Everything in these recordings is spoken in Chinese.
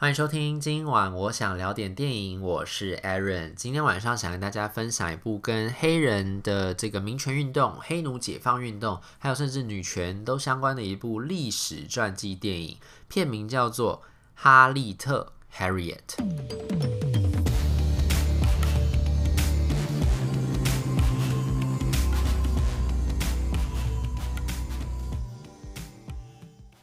欢迎收听，今晚我想聊点电影，我是 Aaron。今天晚上想跟大家分享一部跟黑人的这个民权运动、黑奴解放运动，还有甚至女权都相关的一部历史传记电影，片名叫做《哈利特》（Harriet）。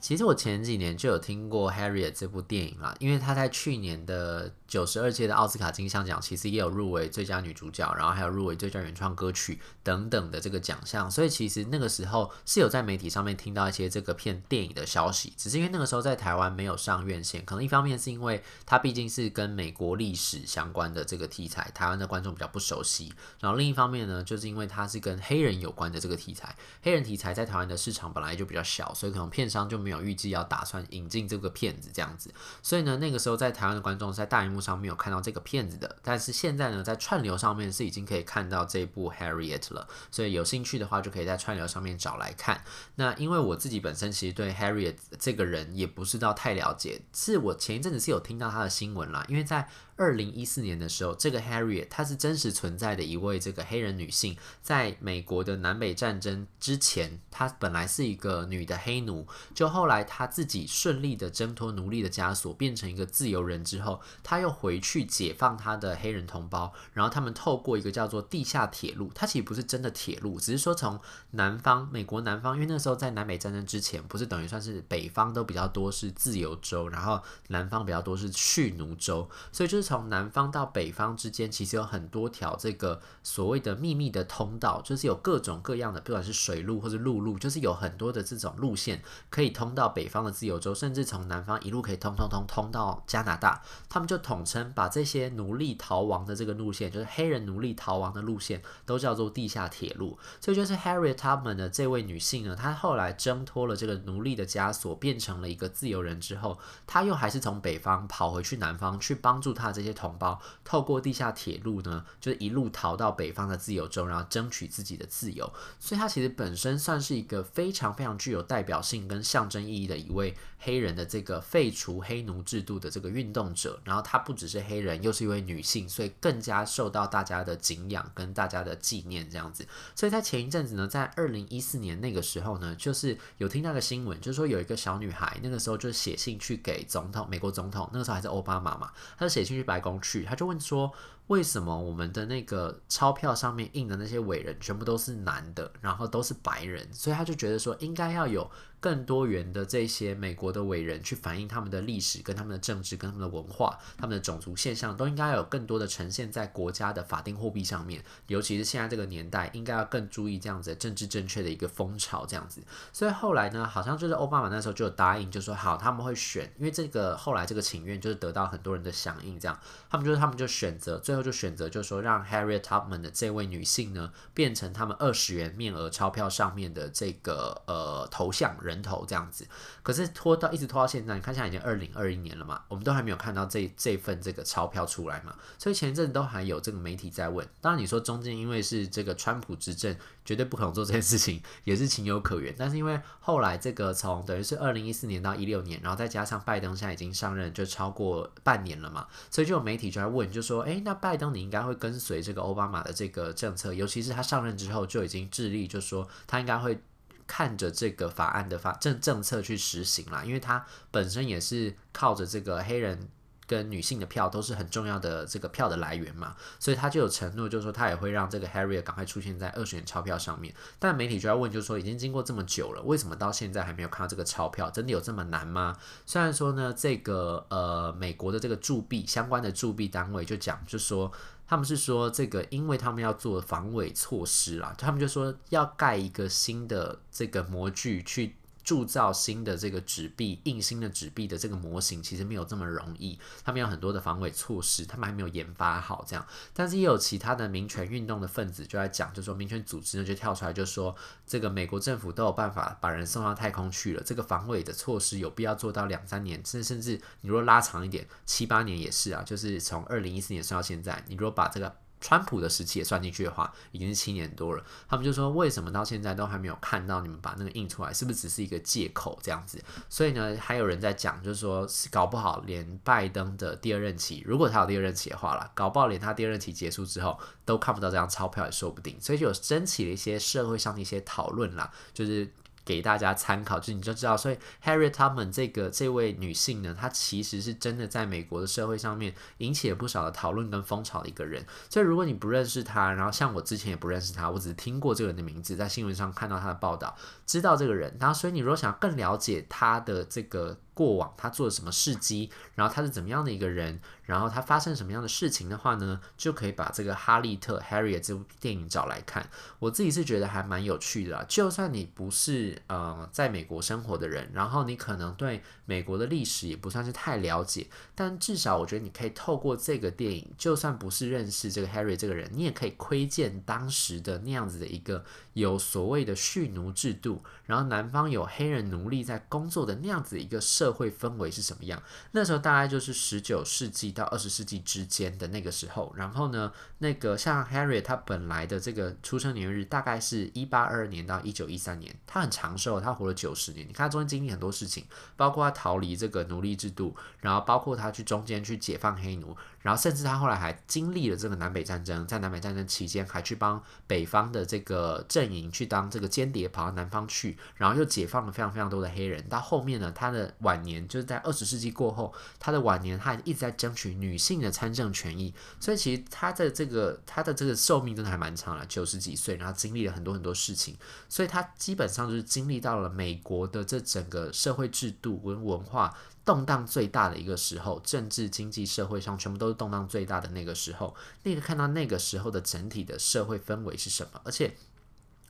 其实我前几年就有听过《Harriet》这部电影啦，因为他在去年的九十二届的奥斯卡金像奖，其实也有入围最佳女主角，然后还有入围最佳原创歌曲等等的这个奖项，所以其实那个时候是有在媒体上面听到一些这个片电影的消息，只是因为那个时候在台湾没有上院线，可能一方面是因为它毕竟是跟美国历史相关的这个题材，台湾的观众比较不熟悉，然后另一方面呢，就是因为它是跟黑人有关的这个题材，黑人题材在台湾的市场本来就比较小，所以可能片商就没有。预计要打算引进这个片子这样子，所以呢，那个时候在台湾的观众在大荧幕上没有看到这个片子的，但是现在呢，在串流上面是已经可以看到这部 Harriet 了，所以有兴趣的话就可以在串流上面找来看。那因为我自己本身其实对 Harriet 这个人也不是到太了解，是我前一阵子是有听到他的新闻啦，因为在。二零一四年的时候，这个 Harriet 她是真实存在的一位这个黑人女性，在美国的南北战争之前，她本来是一个女的黑奴，就后来她自己顺利的挣脱奴隶的枷锁，变成一个自由人之后，她又回去解放他的黑人同胞，然后他们透过一个叫做地下铁路，它其实不是真的铁路，只是说从南方美国南方，因为那时候在南北战争之前，不是等于算是北方都比较多是自由州，然后南方比较多是蓄奴州，所以就是。从南方到北方之间，其实有很多条这个所谓的秘密的通道，就是有各种各样的，不管是水路或者陆路，就是有很多的这种路线可以通到北方的自由州，甚至从南方一路可以通通通通到加拿大。他们就统称把这些奴隶逃亡的这个路线，就是黑人奴隶逃亡的路线，都叫做地下铁路。这就是 Harriet Tubman 的这位女性呢，她后来挣脱了这个奴隶的枷锁，变成了一个自由人之后，她又还是从北方跑回去南方去帮助她这些同胞透过地下铁路呢，就是一路逃到北方的自由州，然后争取自己的自由。所以她其实本身算是一个非常非常具有代表性跟象征意义的一位黑人的这个废除黑奴制度的这个运动者。然后他不只是黑人，又是一位女性，所以更加受到大家的敬仰跟大家的纪念这样子。所以在前一阵子呢，在二零一四年那个时候呢，就是有听到个新闻，就是说有一个小女孩，那个时候就写信去给总统，美国总统，那个时候还是奥巴马嘛，她就写信去白宫。去，他就问说，为什么我们的那个钞票上面印的那些伟人全部都是男的，然后都是白人？所以他就觉得说，应该要有。更多元的这些美国的伟人去反映他们的历史、跟他们的政治、跟他们的文化、他们的种族现象，都应该有更多的呈现在国家的法定货币上面。尤其是现在这个年代，应该要更注意这样子的政治正确的一个风潮，这样子。所以后来呢，好像就是奥巴马那时候就答应，就说好他们会选，因为这个后来这个请愿就是得到很多人的响应，这样他们就是他们就选择，最后就选择就是说让 Harriet Tubman 的这位女性呢，变成他们二十元面额钞票上面的这个呃头像人。人头这样子，可是拖到一直拖到现在，你看现在已经二零二一年了嘛，我们都还没有看到这这份这个钞票出来嘛，所以前一阵都还有这个媒体在问。当然你说中间因为是这个川普执政，绝对不可能做这件事情，也是情有可原。但是因为后来这个从等于是二零一四年到一六年，然后再加上拜登现在已经上任就超过半年了嘛，所以就有媒体就在问，就说，诶，那拜登你应该会跟随这个奥巴马的这个政策，尤其是他上任之后就已经致力，就说他应该会。看着这个法案的法政政策去实行啦，因为他本身也是靠着这个黑人跟女性的票都是很重要的这个票的来源嘛，所以他就有承诺，就是说他也会让这个 Harriet 赶快出现在二选钞票上面。但媒体就要问，就是说已经经过这么久了，为什么到现在还没有看到这个钞票？真的有这么难吗？虽然说呢，这个呃美国的这个铸币相关的铸币单位就讲，就说。他们是说这个，因为他们要做防伪措施啦，他们就说要盖一个新的这个模具去。铸造新的这个纸币，印新的纸币的这个模型，其实没有这么容易。他们有很多的防伪措施，他们还没有研发好这样。但是也有其他的民权运动的分子就在讲，就说民权组织呢就跳出来就说，这个美国政府都有办法把人送到太空去了，这个防伪的措施有必要做到两三年，甚甚至你如果拉长一点，七八年也是啊，就是从二零一四年算到现在，你如果把这个川普的时期也算进去的话，已经是七年多了。他们就说，为什么到现在都还没有看到你们把那个印出来？是不是只是一个借口这样子？所以呢，还有人在讲，就是说搞不好连拜登的第二任期，如果他有第二任期的话啦，搞不好连他第二任期结束之后都看不到这张钞票也说不定。所以就有争起了一些社会上的一些讨论啦，就是。给大家参考，就你就知道，所以 Harriet Tubman 这个这位女性呢，她其实是真的在美国的社会上面引起了不少的讨论跟风潮的一个人。所以如果你不认识她，然后像我之前也不认识她，我只是听过这个人的名字，在新闻上看到她的报道，知道这个人。然后，所以你如果想更了解她的这个。过往他做了什么事迹，然后他是怎么样的一个人，然后他发生什么样的事情的话呢，就可以把这个哈利特 Harry 这部电影找来看。我自己是觉得还蛮有趣的，就算你不是呃在美国生活的人，然后你可能对美国的历史也不算是太了解，但至少我觉得你可以透过这个电影，就算不是认识这个 Harriet 这个人，你也可以窥见当时的那样子的一个有所谓的蓄奴制度，然后南方有黑人奴隶在工作的那样子一个社。社会氛围是什么样？那时候大概就是十九世纪到二十世纪之间的那个时候。然后呢，那个像 Harry 他本来的这个出生年月日大概是一八二二年到一九一三年，他很长寿，他活了九十年。你看他中间经历很多事情，包括他逃离这个奴隶制度，然后包括他去中间去解放黑奴，然后甚至他后来还经历了这个南北战争，在南北战争期间还去帮北方的这个阵营去当这个间谍，跑到南方去，然后又解放了非常非常多的黑人。到后面呢，他的晚年就是在二十世纪过后，他的晚年他一直在争取女性的参政权益，所以其实他的这个他的这个寿命真的还蛮长了，九十几岁，然后经历了很多很多事情，所以他基本上就是经历到了美国的这整个社会制度跟文化动荡最大的一个时候，政治、经济、社会上全部都是动荡最大的那个时候，那个看到那个时候的整体的社会氛围是什么，而且。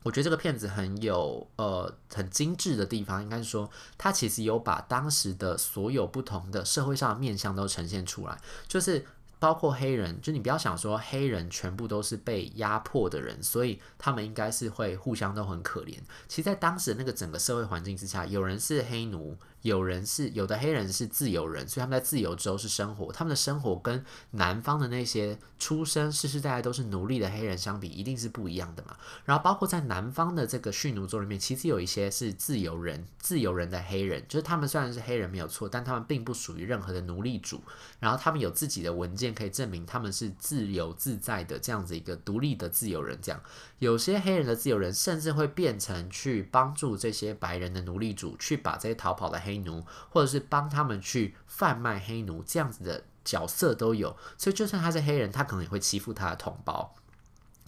我觉得这个片子很有呃很精致的地方，应该是说它其实有把当时的所有不同的社会上的面相都呈现出来，就是包括黑人，就你不要想说黑人全部都是被压迫的人，所以他们应该是会互相都很可怜。其实，在当时那个整个社会环境之下，有人是黑奴。有人是有的黑人是自由人，所以他们在自由州是生活，他们的生活跟南方的那些出生世世代代都是奴隶的黑人相比，一定是不一样的嘛。然后包括在南方的这个蓄奴州里面，其实有一些是自由人，自由人的黑人，就是他们虽然是黑人没有错，但他们并不属于任何的奴隶主，然后他们有自己的文件可以证明他们是自由自在的这样子一个独立的自由人。这样有些黑人的自由人甚至会变成去帮助这些白人的奴隶主去把这些逃跑的黑。黑奴，或者是帮他们去贩卖黑奴，这样子的角色都有，所以就算他是黑人，他可能也会欺负他的同胞。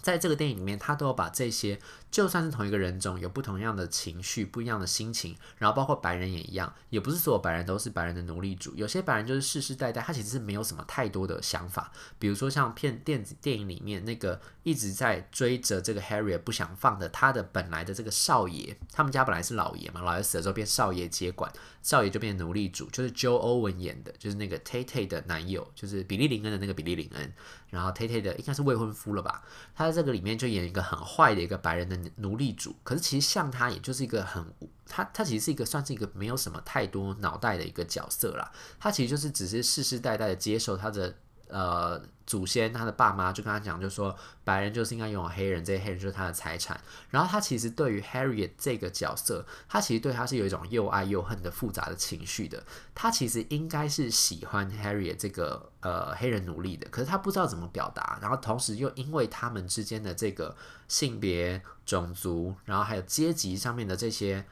在这个电影里面，他都要把这些。就算是同一个人种，有不同样的情绪、不一样的心情，然后包括白人也一样，也不是所有白人都是白人的奴隶主，有些白人就是世世代代，他其实是没有什么太多的想法。比如说像片电子电影里面那个一直在追着这个 Harriet 不想放的他的本来的这个少爷，他们家本来是老爷嘛，老爷死了之后变少爷接管，少爷就变奴隶主，就是 Joe Owen 演的，就是那个 tatay 的男友，就是比利林恩的那个比利林恩，然后 tatay 的应该是未婚夫了吧？他在这个里面就演一个很坏的一个白人的奴隶主，可是其实像他，也就是一个很，他他其实是一个算是一个没有什么太多脑袋的一个角色啦。他其实就是只是世世代代的接受他的。呃，祖先他的爸妈就跟他讲，就说白人就是应该拥有黑人，这些黑人就是他的财产。然后他其实对于 Harriet 这个角色，他其实对他是有一种又爱又恨的复杂的情绪的。他其实应该是喜欢 Harriet 这个呃黑人奴隶的，可是他不知道怎么表达。然后同时又因为他们之间的这个性别、种族，然后还有阶级上面的这些。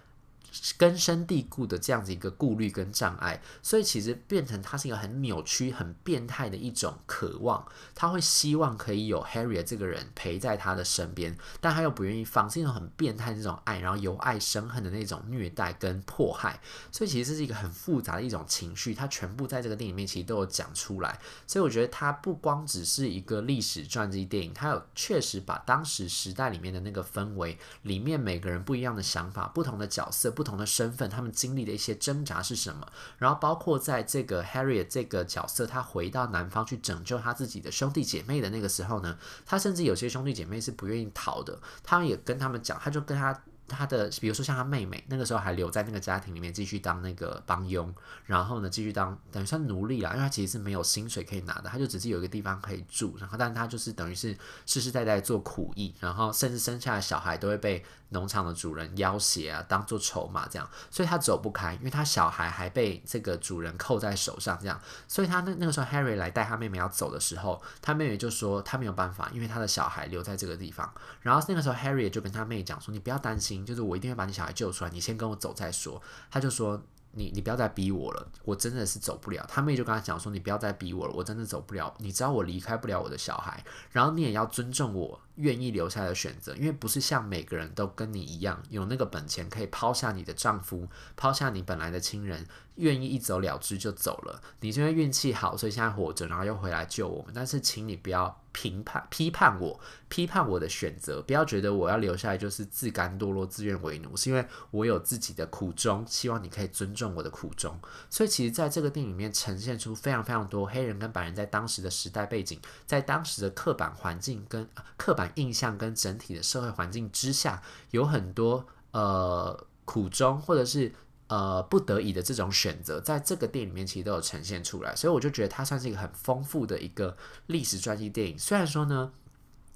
根深蒂固的这样子一个顾虑跟障碍，所以其实变成他是一个很扭曲、很变态的一种渴望。他会希望可以有 Harriet 这个人陪在他的身边，但他又不愿意放，是一种很变态那种爱，然后由爱生恨的那种虐待跟迫害。所以其实这是一个很复杂的一种情绪，它全部在这个电影里面其实都有讲出来。所以我觉得它不光只是一个历史传记电影，它有确实把当时时代里面的那个氛围，里面每个人不一样的想法、不同的角色、不。不同的身份，他们经历的一些挣扎是什么？然后包括在这个 Harriet 这个角色，他回到南方去拯救他自己的兄弟姐妹的那个时候呢，他甚至有些兄弟姐妹是不愿意逃的。他们也跟他们讲，他就跟他他的，比如说像他妹妹，那个时候还留在那个家庭里面继续当那个帮佣，然后呢继续当等于算奴隶啦，因为他其实是没有薪水可以拿的，他就只是有一个地方可以住，然后但他就是等于是世世代代做苦役，然后甚至生下的小孩都会被农场的主人要挟啊，当做筹码这样，所以他走不开，因为他小孩还被这个主人扣在手上这样，所以他那那个时候 Harry 来带他妹妹要走的时候，他妹妹就说他没有办法，因为他的小孩留在这个地方，然后那个时候 Harry 就跟他妹讲说，你不要担心，就是我一定会把你小孩救出来，你先跟我走再说，他就说。你你不要再逼我了，我真的是走不了。他妹就跟他讲说，你不要再逼我了，我真的走不了。你知道我离开不了我的小孩，然后你也要尊重我愿意留下的选择，因为不是像每个人都跟你一样有那个本钱可以抛下你的丈夫，抛下你本来的亲人，愿意一走了之就走了。你因为运气好，所以现在活着，然后又回来救我们。但是请你不要。评判、批判我，批判我的选择，不要觉得我要留下来就是自甘堕落、自愿为奴，是因为我有自己的苦衷，希望你可以尊重我的苦衷。所以，其实在这个电影里面呈现出非常非常多黑人跟白人在当时的时代背景，在当时的刻板环境跟刻板印象跟整体的社会环境之下，有很多呃苦衷，或者是。呃，不得已的这种选择，在这个电影里面其实都有呈现出来，所以我就觉得它算是一个很丰富的一个历史传记电影。虽然说呢，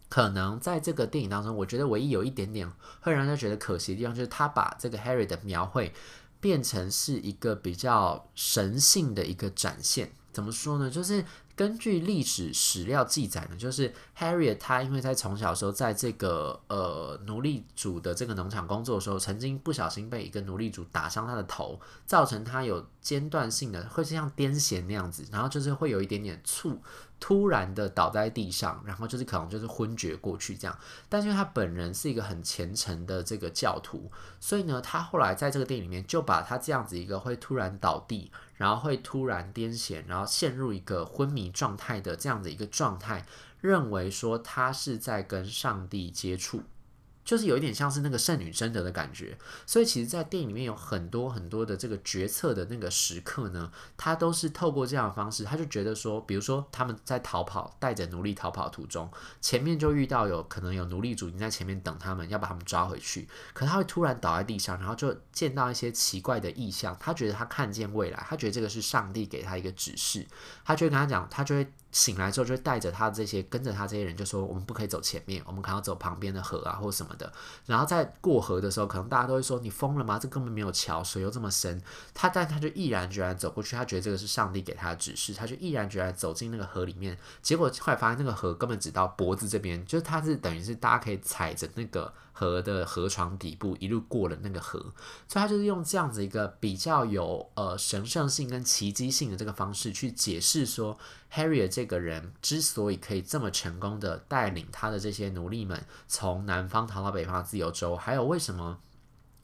可能在这个电影当中，我觉得唯一有一点点会让人家觉得可惜的地方，就是他把这个 Harry 的描绘变成是一个比较神性的一个展现。怎么说呢？就是。根据历史史料记载呢，就是 Harriet 他因为在从小时候在这个呃奴隶主的这个农场工作的时候，曾经不小心被一个奴隶主打伤他的头，造成他有间断性的，会像癫痫那样子，然后就是会有一点点猝突然的倒在地上，然后就是可能就是昏厥过去这样。但是因为他本人是一个很虔诚的这个教徒，所以呢，他后来在这个电影里面就把他这样子一个会突然倒地。然后会突然癫痫，然后陷入一个昏迷状态的这样的一个状态，认为说他是在跟上帝接触。就是有一点像是那个圣女贞德的感觉，所以其实，在电影里面有很多很多的这个决策的那个时刻呢，他都是透过这样的方式，他就觉得说，比如说他们在逃跑，带着奴隶逃跑途中，前面就遇到有可能有奴隶主已经在前面等他们，要把他们抓回去，可他会突然倒在地上，然后就见到一些奇怪的异象，他觉得他看见未来，他觉得这个是上帝给他一个指示，他就会跟他讲，他就会。醒来之后，就会带着他这些跟着他这些人，就说我们不可以走前面，我们可能要走旁边的河啊，或什么的。然后在过河的时候，可能大家都会说你疯了吗？这根本没有桥，水又这么深。他但他就毅然决然走过去，他觉得这个是上帝给他的指示，他就毅然决然走进那个河里面。结果后来发现那个河根本只到脖子这边，就是他是等于是大家可以踩着那个。河的河床底部一路过了那个河，所以他就是用这样子一个比较有呃神圣性跟奇迹性的这个方式去解释说，Harriet 这个人之所以可以这么成功的带领他的这些奴隶们从南方逃到北方自由州，还有为什么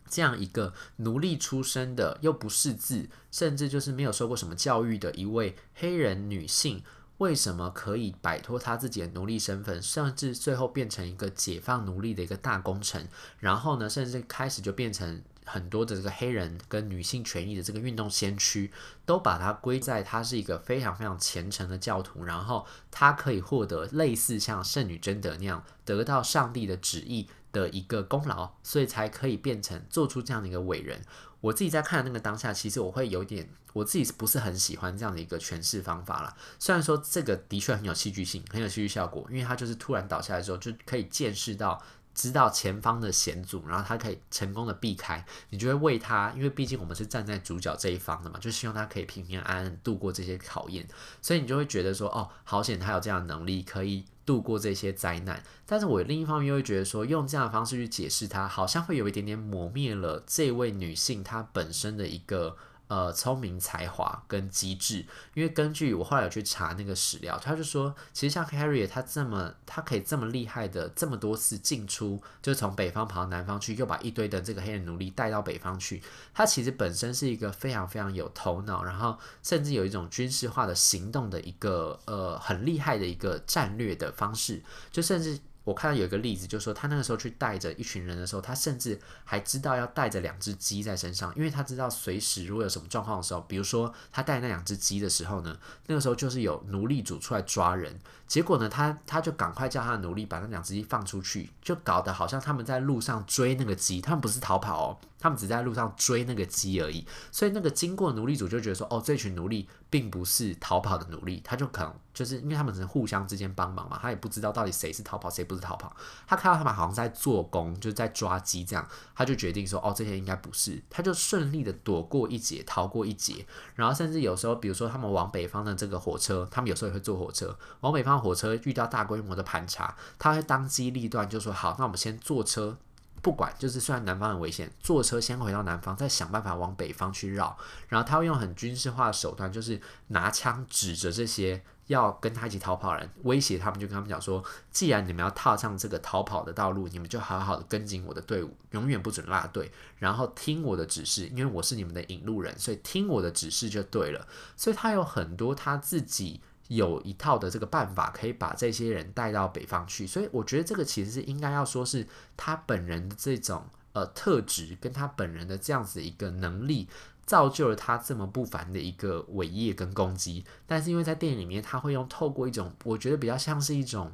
这样一个奴隶出身的又不识字，甚至就是没有受过什么教育的一位黑人女性。为什么可以摆脱他自己的奴隶身份，甚至最后变成一个解放奴隶的一个大功臣？然后呢，甚至开始就变成很多的这个黑人跟女性权益的这个运动先驱，都把它归在他是一个非常非常虔诚的教徒，然后他可以获得类似像圣女贞德那样得到上帝的旨意的一个功劳，所以才可以变成做出这样的一个伟人。我自己在看那个当下，其实我会有点，我自己不是很喜欢这样的一个诠释方法啦。虽然说这个的确很有戏剧性，很有戏剧效果，因为他就是突然倒下来之后，就可以见识到。知道前方的险阻，然后他可以成功的避开，你就会为他，因为毕竟我们是站在主角这一方的嘛，就希望他可以平平安安度过这些考验，所以你就会觉得说，哦，好险他有这样的能力可以度过这些灾难。但是我另一方面又会觉得说，用这样的方式去解释他，好像会有一点点磨灭了这位女性她本身的一个。呃，聪明才华跟机智，因为根据我后来有去查那个史料，他就说，其实像 Harry 他这么，他可以这么厉害的这么多次进出，就从北方跑到南方去，又把一堆的这个黑人奴隶带到北方去，他其实本身是一个非常非常有头脑，然后甚至有一种军事化的行动的一个呃很厉害的一个战略的方式，就甚至。我看到有一个例子，就是说他那个时候去带着一群人的时候，他甚至还知道要带着两只鸡在身上，因为他知道随时如果有什么状况的时候，比如说他带那两只鸡的时候呢，那个时候就是有奴隶主出来抓人，结果呢，他他就赶快叫他的奴隶把那两只鸡放出去，就搞得好像他们在路上追那个鸡，他们不是逃跑哦，他们只在路上追那个鸡而已，所以那个经过奴隶主就觉得说，哦，这群奴隶并不是逃跑的奴隶，他就可能就是因为他们只是互相之间帮忙嘛，他也不知道到底谁是逃跑谁不是逃跑，他看到他们好像在做工，就是在抓鸡这样，他就决定说，哦，这些应该不是，他就顺利的躲过一劫，逃过一劫，然后甚至有时候，比如说他们往北方的这个火车，他们有时候也会坐火车，往北方火车遇到大规模的盘查，他会当机立断，就说好，那我们先坐车。不管，就是虽然南方很危险，坐车先回到南方，再想办法往北方去绕。然后他会用很军事化的手段，就是拿枪指着这些要跟他一起逃跑的人，威胁他们，就跟他们讲说：既然你们要踏上这个逃跑的道路，你们就好好的跟紧我的队伍，永远不准落队，然后听我的指示，因为我是你们的引路人，所以听我的指示就对了。所以他有很多他自己。有一套的这个办法，可以把这些人带到北方去，所以我觉得这个其实是应该要说是他本人的这种呃特质，跟他本人的这样子一个能力，造就了他这么不凡的一个伟业跟功绩。但是因为在电影里面，他会用透过一种我觉得比较像是一种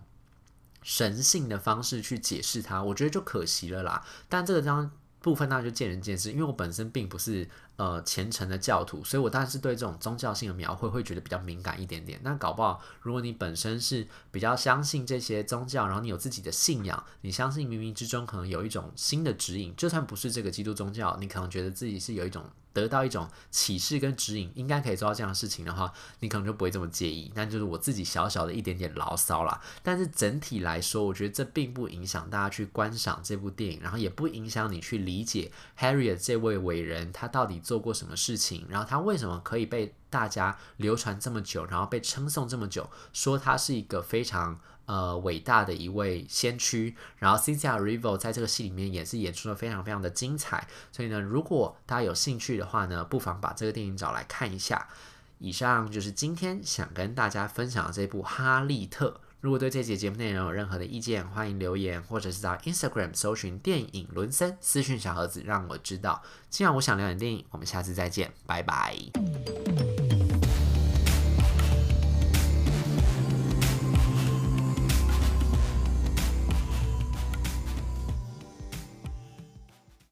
神性的方式去解释他，我觉得就可惜了啦。但这个章部分当然就见仁见智，因为我本身并不是。呃，虔诚的教徒，所以我当然是对这种宗教性的描绘会觉得比较敏感一点点。那搞不好，如果你本身是比较相信这些宗教，然后你有自己的信仰，你相信冥冥之中可能有一种新的指引，就算不是这个基督宗教，你可能觉得自己是有一种得到一种启示跟指引，应该可以做到这样的事情的话，你可能就不会这么介意。那就是我自己小小的一点点牢骚啦。但是整体来说，我觉得这并不影响大家去观赏这部电影，然后也不影响你去理解 Harriet 这位伟人他到底做过什么事情，然后他为什么可以被大家流传这么久，然后被称颂这么久，说他是一个非常呃伟大的一位先驱。然后 Cynthia Rivo 在这个戏里面也是演出的非常非常的精彩。所以呢，如果大家有兴趣的话呢，不妨把这个电影找来看一下。以上就是今天想跟大家分享的这部《哈利特》。如果对这节节目内容有任何的意见，欢迎留言，或者是到 Instagram 搜寻电影伦森私讯小盒子，让我知道。今晚我想聊点电影，我们下次再见，拜拜。